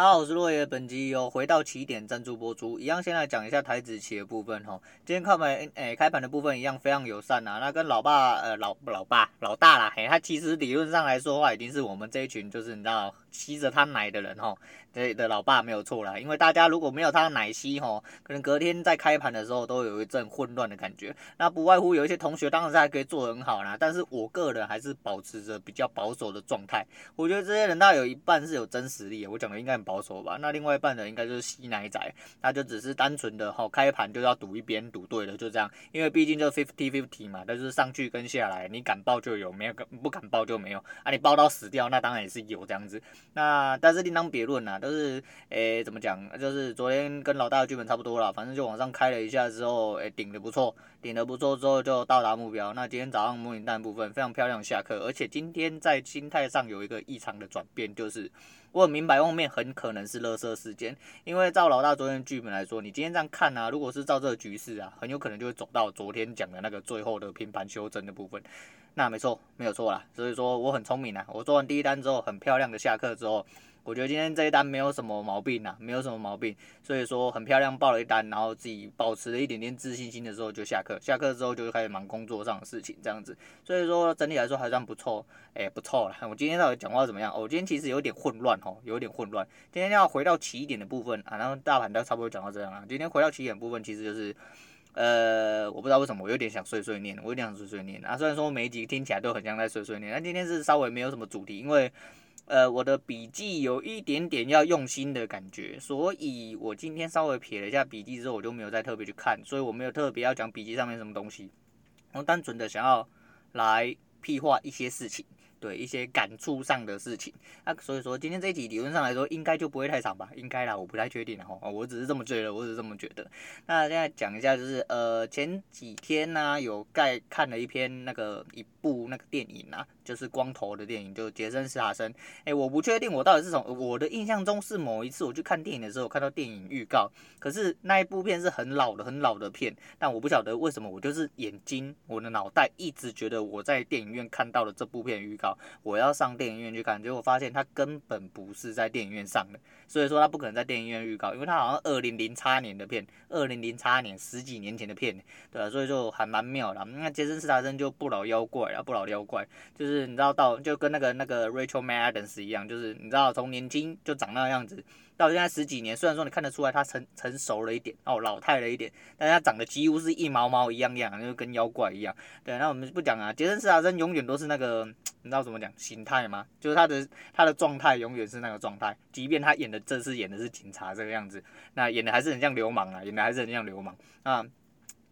大家好，我是洛爷。本集由回到起点赞助播出，一样先来讲一下台子期的部分哈。今天开盘，诶、开盘的部分一样非常友善呐。那跟老爸，呃，老老爸老大啦，嘿，他其实理论上来说的话，已经是我们这一群，就是你知道。吸着他奶的人哈，对的老爸没有错啦，因为大家如果没有他的奶吸吼，可能隔天在开盘的时候都有一阵混乱的感觉。那不外乎有一些同学当然还可以做得很好啦，但是我个人还是保持着比较保守的状态。我觉得这些人大有一半是有真实力，我讲的应该很保守吧。那另外一半的应该就是吸奶仔，那就只是单纯的吼开盘就要赌一边赌对了就这样，因为毕竟就 fifty fifty 嘛，那就是上去跟下来，你敢报就有，没有不敢报就没有啊。你报到死掉，那当然也是有这样子。那但是另当别论啦，都是诶、怎么讲？就是昨天跟老大的剧本差不多了，反正就往上开了一下之后，诶、顶的不错，顶的不错之后就到达目标。那今天早上模拟弹部分非常漂亮下课，而且今天在心态上有一个异常的转变，就是我很明白后面很可能是垃圾事件，因为照老大昨天剧本来说，你今天这样看啊，如果是照这个局势啊，很有可能就会走到昨天讲的那个最后的拼盘修正的部分。那没错，没有错啦，所以说我很聪明啊，我做完第一单之后，很漂亮的下课之后。我觉得今天这一单没有什么毛病呐，没有什么毛病，所以说很漂亮报了一单，然后自己保持了一点点自信心的时候就下课，下课之后就开始忙工作上的事情这样子，所以说整体来说还算不错，哎、不错了。我今天到底讲话怎么样？我今天其实有点混乱哦，有点混乱。今天要回到起点的部分啊，然后大盘都差不多讲到这样了。今天回到起点部分其实就是，呃，我不知道为什么我有点想碎碎念，我有点想碎碎念啊。虽然说每一集听起来都很像在碎碎念，但今天是稍微没有什么主题，因为。呃，我的笔记有一点点要用心的感觉，所以我今天稍微撇了一下笔记之后，我就没有再特别去看，所以我没有特别要讲笔记上面什么东西，我单纯的想要来屁话一些事情。对一些感触上的事情，那、啊、所以说今天这一集理论上来说应该就不会太长吧？应该啦，我不太确定哈，我只是这么觉得，我只是这么觉得。那现在讲一下，就是呃前几天呢、有盖看了一篇那个一部那个电影啊，就是光头的电影，就杰森·斯塔森。哎，我不确定我到底是从我的印象中是某一次我去看电影的时候看到电影预告，可是那一部片是很老的很老的片，但我不晓得为什么我就是眼睛我的脑袋一直觉得我在电影院看到了这部片预告。我要上电影院去看，结果发现他根本不是在电影院上的，所以说他不可能在电影院预告，因为他好像二零零叉年的片，二零零叉年十几年前的片，对啊，所以就还蛮妙的。那杰森·斯坦森就不老妖怪啊，不老妖怪，就是你知道到就跟那个那个 Rachel Maddens 一样，就是你知道从年轻就长那个样子。到现在十几年，虽然说你看得出来他成成熟了一点哦，老态了一点，但他长得几乎是一毛毛一样样，就跟妖怪一样。对，那我们不讲啊，杰森·斯坦森永远都是那个，你知道怎么讲形态吗？就是他的他的状态永远是那个状态，即便他演的这次演的是警察这个样子，那演的还是很像流氓啊，演的还是很像流氓啊。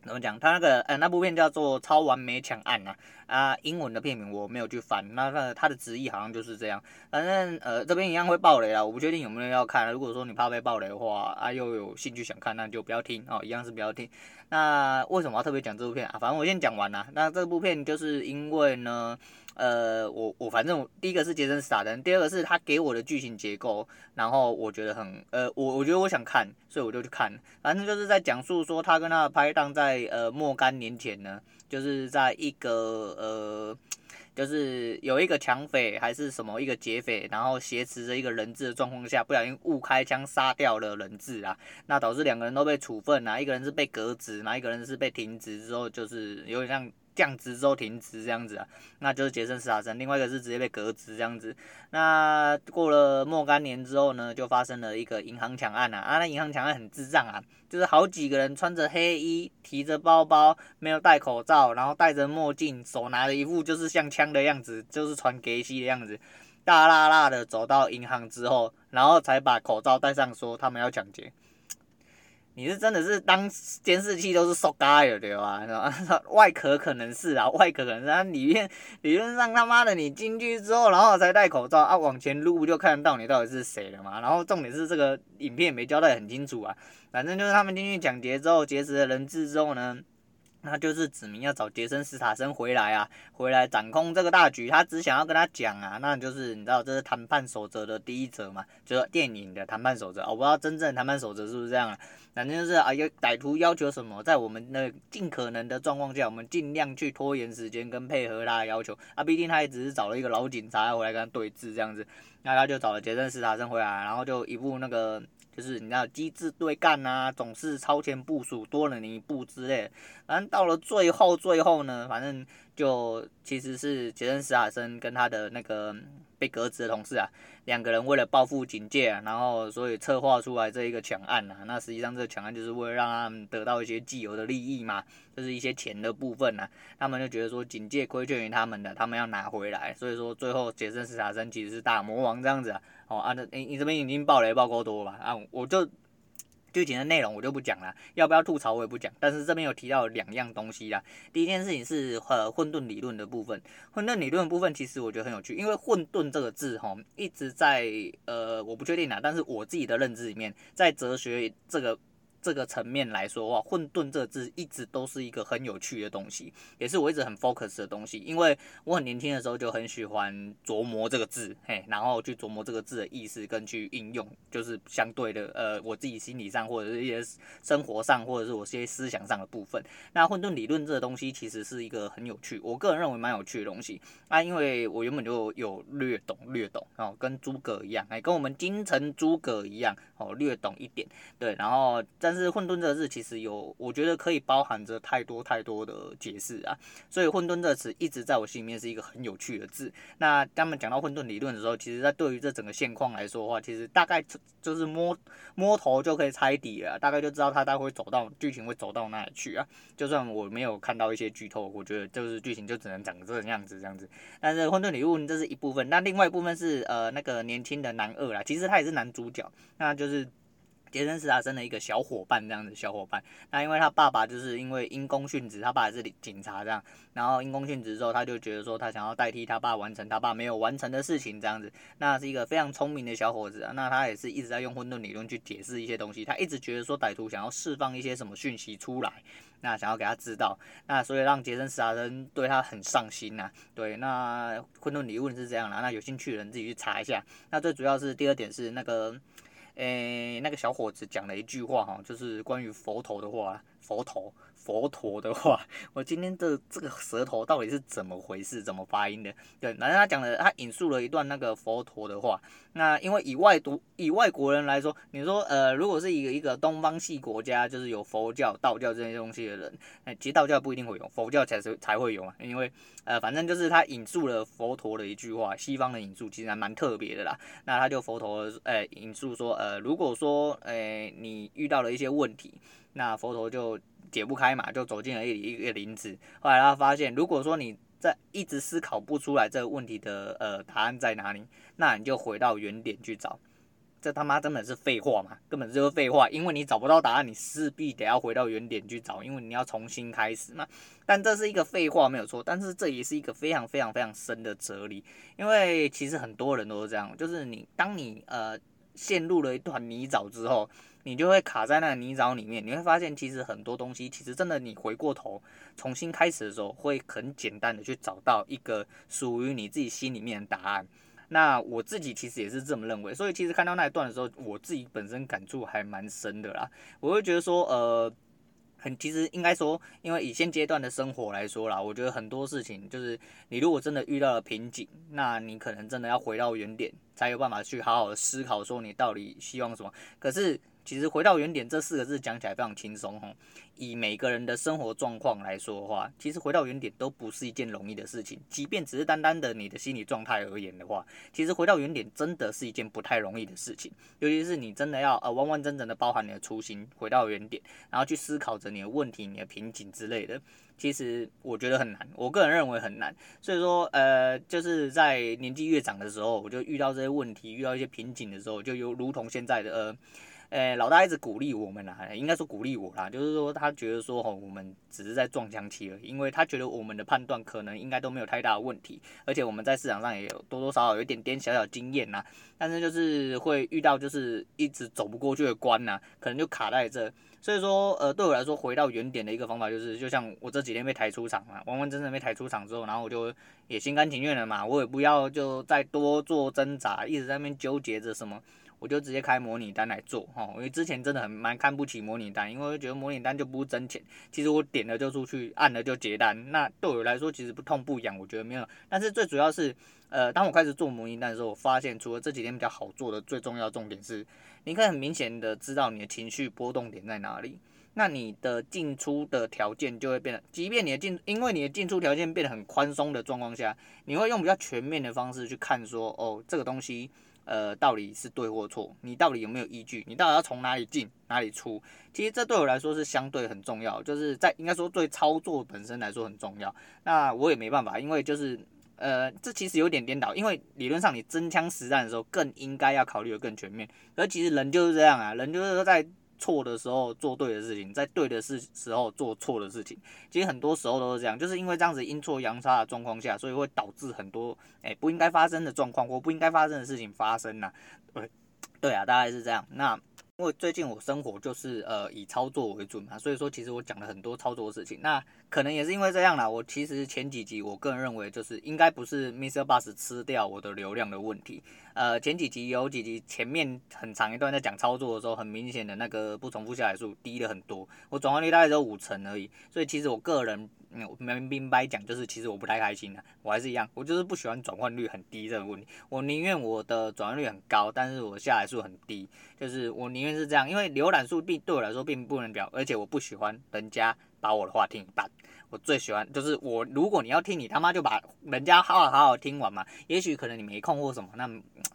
怎么讲？他那个呃，那部片叫做《超完美抢案》啊啊，英文的片名我没有去翻。那那他的直译好像就是这样。反正呃，这边一样会爆雷啦，我不确定有没有人要看。如果说你怕被爆雷的话，啊又有兴趣想看，那就不要听哦，一样是不要听。那为什么要特别讲这部片啊？反正我先讲完啦。那这部片就是因为呢。呃，我我反正第一个是杰森·斯坦森，第二个是他给我的剧情结构，然后我觉得很呃，我我觉得我想看，所以我就去看。反正就是在讲述说他跟他的拍档在呃若干年前呢，就是在一个呃，就是有一个抢匪还是什么一个劫匪，然后挟持着一个人质的状况下，不小心误开枪杀掉了人质啊，那导致两个人都被处分啊，一个人是被革职，然后一个人是被停职之后，就是有点像。降职之后停职这样子啊，那就是杰森·斯坦森。另外一个是直接被革职这样子。那过了若干年之后呢，就发生了一个银行抢案啊。啊，那银行抢案很智障啊，就是好几个人穿着黑衣，提着包包，没有戴口罩，然后戴着墨镜，手拿着一副就是像枪的样子，就是传给西的样子，大剌剌的走到银行之后，然后才把口罩戴上，说他们要抢劫。你是真的是当监视器都是塑胶的对吧？然后外壳可能是啊，外壳可能是啊，里面理论上他妈的你进去之后，然后才戴口罩啊，往前撸就看得到你到底是谁了嘛。然后重点是这个影片也没交代很清楚啊，反正就是他们进去抢劫之后，劫持了人质之后呢，那就是指明要找杰森·斯塔森回来啊，回来掌控这个大局。他只想要跟他讲啊，那就是你知道这是谈判守则的第一则嘛，就是电影的谈判守则。我不知道真正谈判守则是不是这样啊，反正就是啊，有歹徒要求什么，在我们的尽可能的状况下，我们尽量去拖延时间跟配合他的要求。啊，毕竟他也只是找了一个老警察要回来跟他对峙这样子，那他就找了杰森·斯塔森回来，然后就一部那个。就是你知道机智对干啊，总是超前部署，多了你一步之类的。反正到了最后，最后呢，反正就其实是杰森·史塔森跟他的那个被革职的同事啊，两个人为了报复警戒，然后所以策划出来这一个抢案啊。那实际上这个抢案就是为了让他们得到一些既有的利益嘛，就是一些钱的部分啊。他们就觉得说警戒亏欠于他们的，他们要拿回来。所以说最后杰森·史塔森其实是大魔王这样子啊。哦，啊，那你你这边已经爆雷爆够多了吧？啊，我就具体的内容我就不讲了，要不要吐槽我也不讲。但是这边有提到两样东西啦。第一件事情是呃混沌理论的部分，混沌理论的部分其实我觉得很有趣，因为混沌这个字哈一直在呃我不确定啦，但是我自己的认知里面，在哲学这个。这个层面来说的话，混沌这个字一直都是一个很有趣的东西，也是我一直很 focus 的东西。因为我很年轻的时候就很喜欢琢磨这个字，嘿，然后去琢磨这个字的意思跟去应用，就是相对的，呃，我自己心理上或者是一些生活上或者是我一些思想上的部分。那混沌理论这个东西其实是一个很有趣，我个人认为蛮有趣的东西。啊，因为我原本就有略懂略懂哦，跟诸葛一样，哎，跟我们京城诸葛一样哦，略懂一点，对，然后但是混沌这个字其实有，我觉得可以包含着太多太多的解释啊，所以混沌这个词一直在我心里面是一个很有趣的字。那他们讲到混沌理论的时候，其实在对于这整个现况来说的话，其实大概就是摸摸头就可以猜底了，大概就知道他大概会走到剧情会走到哪里去啊。就算我没有看到一些剧透，我觉得就是剧情就只能长这样子这样子。但是混沌理论这是一部分，那另外一部分是呃那个年轻的男二啦，其实他也是男主角，那就是。杰森·史塔森的一个小伙伴，这样子小伙伴。那因为他爸爸就是因为因公殉职，他爸是警察这样。然后因公殉职之后，他就觉得说他想要代替他爸完成他爸没有完成的事情，这样子。那是一个非常聪明的小伙子啊。那他也是一直在用混沌理论去解释一些东西。他一直觉得说歹徒想要释放一些什么讯息出来，那想要给他知道。那所以让杰森·史塔森对他很上心呐。对，那混沌理论是这样啦。那有兴趣的人自己去查一下。那最主要是第二点是那个。诶、那个小伙子讲了一句话哈，就是关于佛头的话，佛头。佛陀的话，我今天的这个舌头到底是怎么回事？怎么发音的？对，然后他讲了，他引述了一段那个佛陀的话。那因为以外读以外国人来说，你说呃，如果是一个一个东方系国家，就是有佛教、道教这些东西的人，哎，其实道教不一定会有，佛教才是才会有嘛。因为呃，反正就是他引述了佛陀的一句话，西方的引述其实还蛮特别的啦。那他就佛陀呃引述说呃，如果说呃你遇到了一些问题，那佛陀就。解不开嘛，就走进了一一个林子。后来他发现，如果说你在一直思考不出来这个问题的呃答案在哪里，那你就回到原点去找。这他妈根本是废话嘛，根本就是废话。因为你找不到答案，你势必得要回到原点去找，因为你要重新开始嘛。但这是一个废话没有错，但是这也是一个非常非常非常深的哲理。因为其实很多人都是这样，就是你当你呃陷入了一团泥沼之后。你就会卡在那个泥沼里面，你会发现其实很多东西，其实真的你回过头重新开始的时候，会很简单的去找到一个属于你自己心里面的答案。那我自己其实也是这么认为，所以其实看到那一段的时候，我自己本身感触还蛮深的啦。我会觉得说，呃，很其实应该说，因为以现阶段的生活来说啦，我觉得很多事情就是你如果真的遇到了瓶颈，那你可能真的要回到原点，才有办法去好好的思考说你到底希望什么。可是。其实回到原点这四个字讲起来非常轻松哈。以每个人的生活状况来说的话，其实回到原点都不是一件容易的事情。即便只是单单的你的心理状态而言的话，其实回到原点真的是一件不太容易的事情。尤其是你真的要呃完完整整的包含你的初心，回到原点，然后去思考着你的问题、你的瓶颈之类的。其实我觉得很难，我个人认为很难。所以说呃，就是在年纪越长的时候，我就遇到这些问题，遇到一些瓶颈的时候，就有如同现在的呃。呃，老大一直鼓励我们啦，应该说鼓励我啦，就是说他觉得说吼，我们只是在撞墙期而已，因为他觉得我们的判断可能应该都没有太大的问题，而且我们在市场上也有多多少少有一点点小小经验呐，但是就是会遇到就是一直走不过去的关呐，可能就卡在这，所以说呃，对我来说回到原点的一个方法就是，就像我这几天被抬出场嘛，完完整整被抬出场之后，然后我就也心甘情愿了嘛，我也不要就再多做挣扎，一直在那边纠结着什么。我就直接开模拟单来做哈，因为之前真的很蛮看不起模拟单，因为我觉得模拟单就不是真钱。其实我点了就出去，按了就结单，那对我来说其实不痛不痒，我觉得没有。但是最主要是，呃，当我开始做模拟单的时候，我发现除了这几天比较好做的，最重要重点是，你可以很明显的知道你的情绪波动点在哪里，那你的进出的条件就会变得，即便你的进，因为你的进出条件变得很宽松的状况下，你会用比较全面的方式去看说，哦，这个东西。呃，到底是对或错？你到底有没有依据？你到底要从哪里进，哪里出？其实这对我来说是相对很重要，就是在应该说对操作本身来说很重要。那我也没办法，因为就是呃，这其实有点颠倒，因为理论上你真枪实弹的时候更应该要考虑的更全面，而其实人就是这样啊，人就是在。错的时候做对的事情，在对的事时候做错的事情，其实很多时候都是这样，就是因为这样子阴错阳差的状况下，所以会导致很多诶不应该发生的状况或不应该发生的事情发生呐。对，对啊，大概是这样。那。因为最近我生活就是呃以操作为准嘛，所以说其实我讲了很多操作的事情。那可能也是因为这样啦，我其实前几集我个人认为就是应该不是 Mr. Bus 吃掉我的流量的问题。呃，前几集有几集前面很长一段在讲操作的时候，很明显的那个不重复下载数低了很多，我转换率大概只有五成而已。所以其实我个人。嗯，明明白讲，就是其实我不太开心的，我还是一样，我就是不喜欢转换率很低这个问题。我宁愿我的转换率很高，但是我下载数很低，就是我宁愿是这样，因为浏览数并对我来说并不能表，而且我不喜欢人家把我的话听一半。我最喜欢就是我，如果你要听，你他妈就把人家好好好好听完嘛。也许可能你没空或什么，那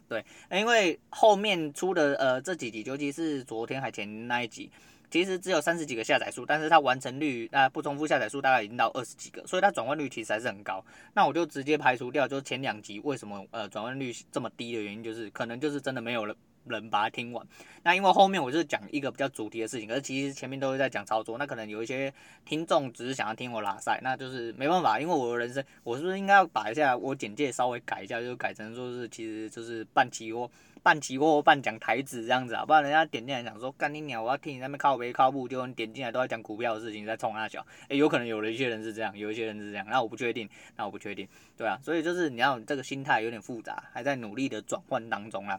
对，因为后面出的呃这几集，尤其是昨天还前那一集。其实只有三十几个下载数，但是它完成率啊不重复下载数大概已经到二十几个，所以它转换率其实还是很高。那我就直接排除掉，就是前两集为什么呃转换率这么低的原因，就是可能就是真的没有人人把它听完。那因为后面我就是讲一个比较主题的事情，可是其实前面都是在讲操作，那可能有一些听众只是想要听我拉赛，那就是没办法，因为我的人生，我是不是应该要把一下我简介稍微改一下，就改成说是其实就是半期货。半期货半讲台子这样子啊，不然人家点进来讲说干你鸟，我要听你那边。靠背靠步，就你点进来都在讲股票的事情，在冲他笑。诶、有可能有的一些人是这样，有一些人是这样，那我不确定，那我不确定，对啊，所以就是你要这个心态有点复杂，还在努力的转换当中啊。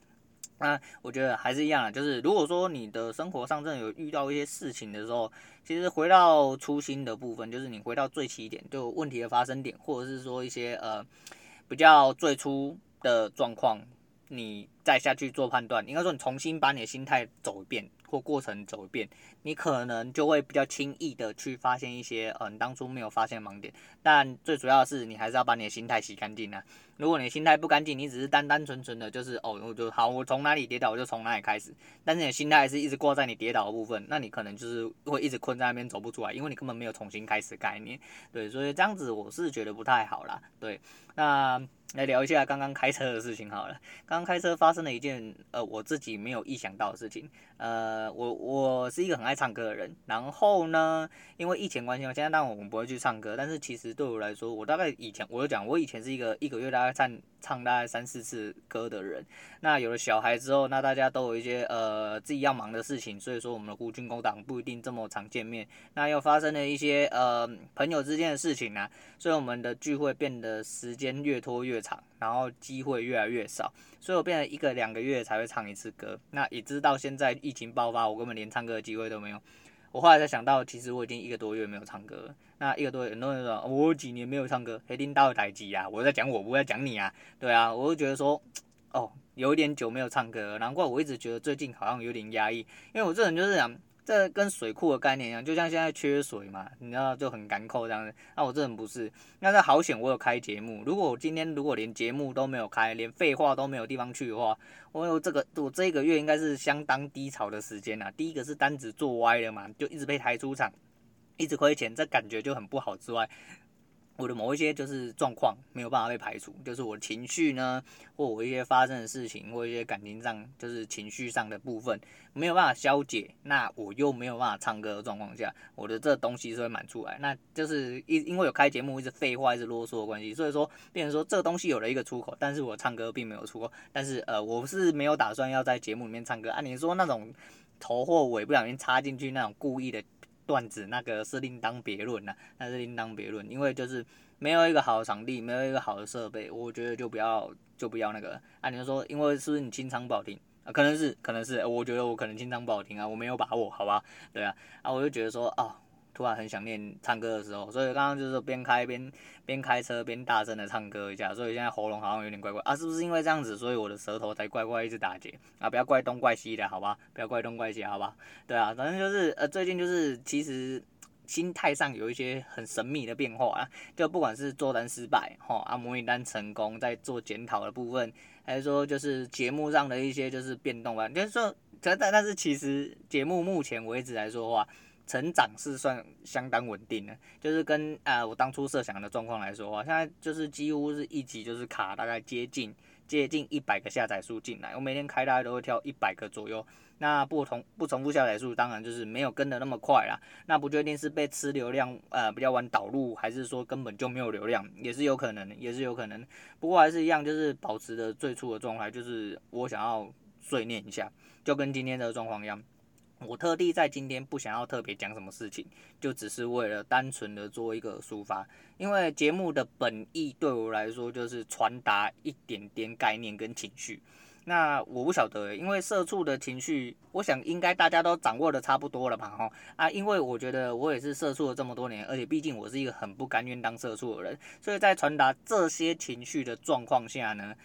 那我觉得还是一样啊，就是如果说你的生活上真的有遇到一些事情的时候，其实回到初心的部分，就是你回到最起点，就问题的发生点，或者是说一些呃比较最初的状况。你再下去做判断，应该说你重新把你的心态走一遍，或过程走一遍，你可能就会比较轻易的去发现一些嗯你当初没有发现的盲点。但最主要的是，你还是要把你的心态洗干净啊。如果你心态不干净，你只是单单纯纯的，就是哦，我就好，我从哪里跌倒我就从哪里开始。但是你的心态是一直挂在你跌倒的部分，那你可能就是会一直困在那边走不出来，因为你根本没有重新开始概念。对，所以这样子我是觉得不太好啦。对，那。来聊一下刚刚开车的事情好了。刚刚开车发生了一件呃我自己没有意想到的事情。呃，我我是一个很爱唱歌的人，然后呢，因为疫情关系嘛，现在当然我们不会去唱歌，但是其实对我来说，我大概以前我就讲，我以前是一个一个月大概唱唱大概三四次歌的人。那有了小孩之后，那大家都有一些呃自己要忙的事情，所以说我们的孤军共党不一定这么常见面。那又发生了一些呃朋友之间的事情呢、啊，所以我们的聚会变得时间越拖越长，然后机会越来越少，所以我变成一个两个月才会唱一次歌。那一直到现在疫情爆发，我根本连唱歌的机会都没有。我后来才想到，其实我已经一个多月没有唱歌了。那一个多月，很多人说我几年没有唱歌，黑丁到台机啊，我在讲我，不在讲你啊。对啊，我就觉得说，哦，有点久没有唱歌，难怪我一直觉得最近好像有点压抑，因为我这人就是讲。这跟水库的概念一样，就像现在缺水嘛，你知道就很干扣这样子。那我这人不是，那这好险我有开节目。如果我今天如果连节目都没有开，连废话都没有地方去的话，我有这个我这个月应该是相当低潮的时间呐。第一个是单子做歪了嘛，就一直被抬出场，一直亏钱，这感觉就很不好之外。我的某一些就是状况没有办法被排除，就是我的情绪呢，或我一些发生的事情，或一些感情上就是情绪上的部分没有办法消解，那我又没有办法唱歌的状况下，我的这东西是会满出来，那就是因因为有开节目一直废话一直啰嗦的关系，所以说变成说这个东西有了一个出口，但是我唱歌并没有出口，但是呃我是没有打算要在节目里面唱歌啊，你说那种头或尾不小心插进去那种故意的。段子那个是另当别论呐，那是另当别论，因为就是没有一个好的场地，没有一个好的设备，我觉得就不要就不要那个。啊，你就说，因为是不是你清唱不好听啊？可能是，可能是，我觉得我可能清唱不好听啊，我没有把握，好吧？对啊，啊，我就觉得说哦。突然很想念唱歌的时候，所以刚刚就是边开边边开车边大声的唱歌一下，所以现在喉咙好像有点怪怪啊，是不是因为这样子，所以我的舌头才怪怪一直打结啊？不要怪东怪西的，好吧？不要怪东怪西，好吧？对啊，反正就是呃，最近就是其实心态上有一些很神秘的变化啊，就不管是做单失败，哈啊模拟单成功，在做检讨的部分，还是说就是节目上的一些就是变动吧，就是说，但但是其实节目目前为止来说的话。成长是算相当稳定的，就是跟啊、呃、我当初设想的状况来说话，现在就是几乎是一集就是卡大概接近接近一百个下载数进来，我每天开大概都会跳一百个左右。那不同不重复下载数当然就是没有跟的那么快啦。那不确定是被吃流量呃比较晚导入，还是说根本就没有流量，也是有可能的，也是有可能。不过还是一样，就是保持着最初的状态，就是我想要碎念一下，就跟今天的状况一样。我特地在今天不想要特别讲什么事情，就只是为了单纯的做一个抒发，因为节目的本意对我来说就是传达一点点概念跟情绪。那我不晓得，因为社畜的情绪，我想应该大家都掌握的差不多了吧？哈啊，因为我觉得我也是社畜了这么多年，而且毕竟我是一个很不甘愿当社畜的人，所以在传达这些情绪的状况下呢。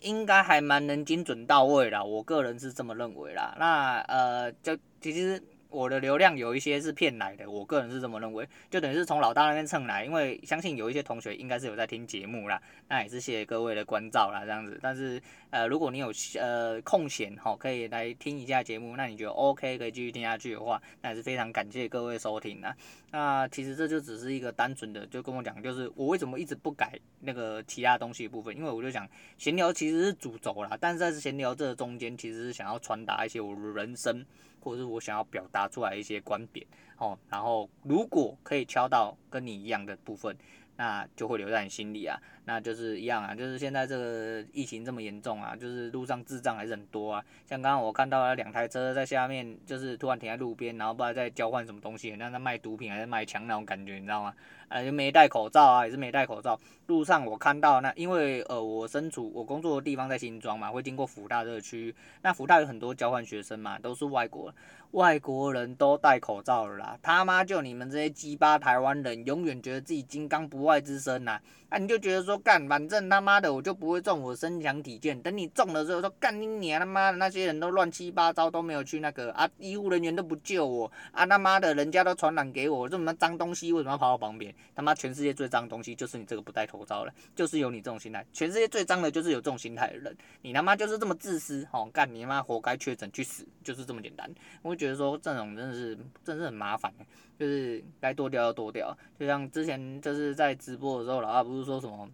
应该还蛮能精准到位啦，我个人是这么认为啦。那呃，就其实。我的流量有一些是骗来的，我个人是这么认为，就等于是从老大那边蹭来，因为相信有一些同学应该是有在听节目啦，那也是谢谢各位的关照啦，这样子。但是呃，如果你有呃空闲哈，可以来听一下节目，那你觉得 OK 可以继续听下去的话，那也是非常感谢各位收听啦。那其实这就只是一个单纯的，就跟我讲，就是我为什么一直不改那个其他东西的部分，因为我就想闲聊其实是主轴啦，但是在闲聊这中间，其实是想要传达一些我的人生。或者是我想要表达出来一些观点，哦，然后如果可以敲到跟你一样的部分，那就会留在你心里啊，那就是一样啊，就是现在这个疫情这么严重啊，就是路上智障还是很多啊，像刚刚我看到了两台车在下面，就是突然停在路边，然后不知道在交换什么东西，像在卖毒品还是卖枪那种感觉，你知道吗？呃，就没戴口罩啊，也是没戴口罩。路上我看到那，因为呃，我身处我工作的地方在新庄嘛，会经过福大这个区域。那福大有很多交换学生嘛，都是外国，外国人都戴口罩了啦。他妈就你们这些鸡巴台湾人，永远觉得自己金刚不坏之身呐、啊。你就觉得说干，反正他妈的我就不会中，我身强体健。等你中了之后说干你娘他妈的那些人都乱七八糟，都没有去那个啊，医护人员都不救我啊，他妈的人家都传染给我，这么脏东西为什么要跑到旁边？他妈全世界最脏的东西就是你这个不戴口罩的，就是有你这种心态。全世界最脏的就是有这种心态的人，你他妈就是这么自私哦，干你妈活该确诊去死，就是这么简单。我觉得说这种真的是真是很麻烦，就是该剁掉要剁掉，就像之前就是在直播的时候，老二不是说什么，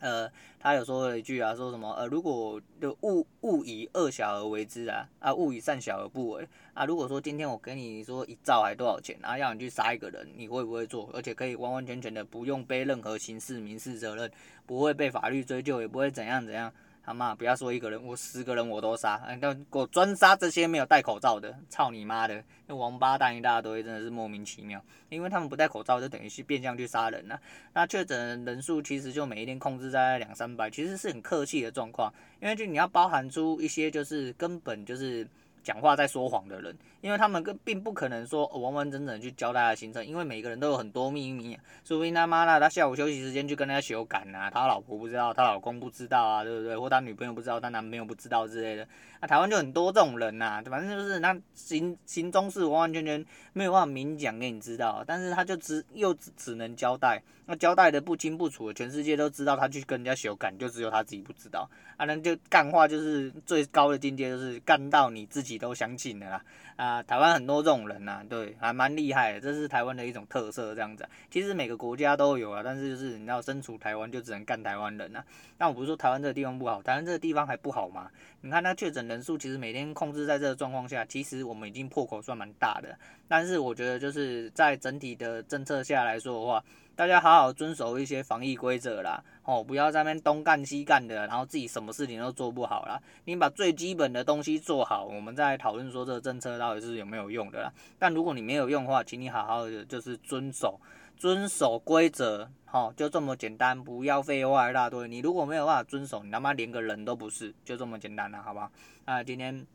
呃，他有说了一句啊，说什么呃，如果就勿勿以恶小而为之啊，啊，勿以善小而不为啊。如果说今天我给你说一兆还多少钱，然后让你去杀一个人，你会不会做？而且可以完完全全的不用背任何刑事民事责任，不会被法律追究，也不会怎样怎样。他妈，不要说一个人，我十个人我都杀，但我专杀这些没有戴口罩的，操你妈的，那王八蛋一大堆，真的是莫名其妙。因为他们不戴口罩，就等于是变相去杀人了。那确诊人数其实就每一天控制在两三百，其实是很客气的状况。因为就你要包含出一些，就是根本就是。讲话在说谎的人，因为他们跟并不可能说完完整整去交代他行程，因为每个人都有很多秘密，说不定他妈的他下午休息时间去跟人家修改啊，他老婆不知道，他老公不知道啊，对不对？或他女朋友不知道，他男朋友不知道之类的，啊，台湾就很多这种人呐、啊，反正就是那行行踪是完完全全没有办法明讲给你知道，但是他就只又只只能交代，那交代的不清不楚，全世界都知道他去跟人家修改，就只有他自己不知道，啊，那就干话就是最高的境界，就是干到你自己都相信的啦，啊，台湾很多这种人呐、啊，对，还蛮厉害的，这是台湾的一种特色这样子、其实每个国家都有啊，但是就是你要身处台湾就只能干台湾人呐、啊，但我不是说台湾这个地方不好，台湾这个地方还不好吗？你看那确诊人数其实每天控制在这个状况下，其实我们已经破口算蛮大的。但是我觉得就是在整体的政策下来说的话，大家好好遵守一些防疫规则啦，哦，不要在那边东干西干的，然后自己什么事情都做不好啦。你把最基本的东西做好，我们再讨论说这个政策到底是有没有用的啦。但如果你没有用的话，请你好好的就是遵守。遵守规则，好，就这么简单，不要废话一大堆。你如果没有办法遵守，你他妈连个人都不是，就这么简单了，好不好？那今天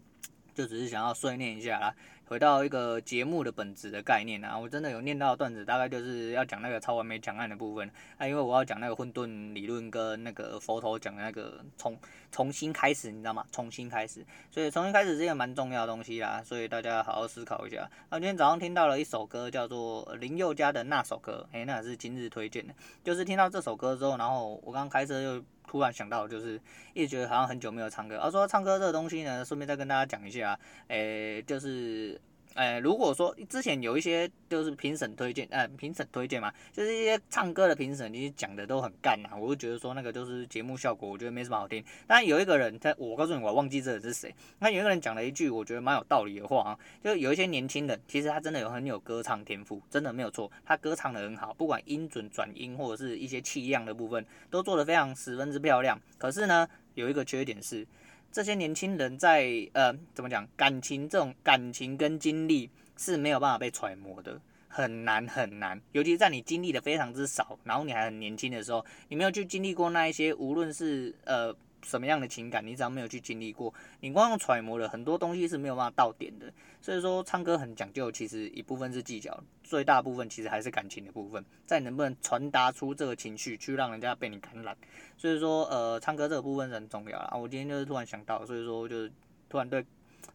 就只是想要碎念一下啦。回到一个节目的本质的概念啊，我真的有念到段子，大概就是要讲那个超完美讲案的部分。啊，因为我要讲那个混沌理论跟那个佛陀讲的那个冲重新开始，你知道吗？重新开始，所以重新开始是一个蛮重要的东西啦，所以大家好好思考一下。啊，今天早上听到了一首歌，叫做林宥嘉的那首歌，诶、那也是今日推荐的，就是听到这首歌之后，然后我刚开车又。突然想到，就是一直觉得好像很久没有唱歌。而说唱歌这个东西呢，顺便再跟大家讲一下，诶、就是。呃，如果说之前有一些就是评审推荐，呃，评审推荐嘛，就是一些唱歌的评审，你讲的都很干呐，我就觉得说那个就是节目效果，我觉得没什么好听。但有一个人，他我告诉你，我忘记这个是谁。那有一个人讲了一句，我觉得蛮有道理的话啊，就有一些年轻人，其实他真的有很有歌唱天赋，真的没有错，他歌唱的很好，不管音准、转音或者是一些气量的部分，都做得非常十分之漂亮。可是呢，有一个缺点是。这些年轻人在呃怎么讲感情这种感情跟经历是没有办法被揣摩的，很难很难，尤其在你经历的非常之少，然后你还很年轻的时候，你没有去经历过那一些，无论是呃。什么样的情感，你只要没有去经历过，你光用揣摩了很多东西是没有办法到点的。所以说，唱歌很讲究，其实一部分是技巧，最大部分其实还是感情的部分，在能不能传达出这个情绪，去让人家被你感染。所以说，呃，唱歌这个部分是很重要啊。我今天就是突然想到，所以说就是突然对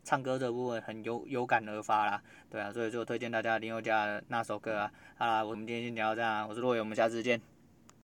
唱歌这个部分很有有感而发啦。对啊，所以就推荐大家林宥嘉那首歌啊。好啦，我们今天先聊到这样，我是洛伟，我们下次见。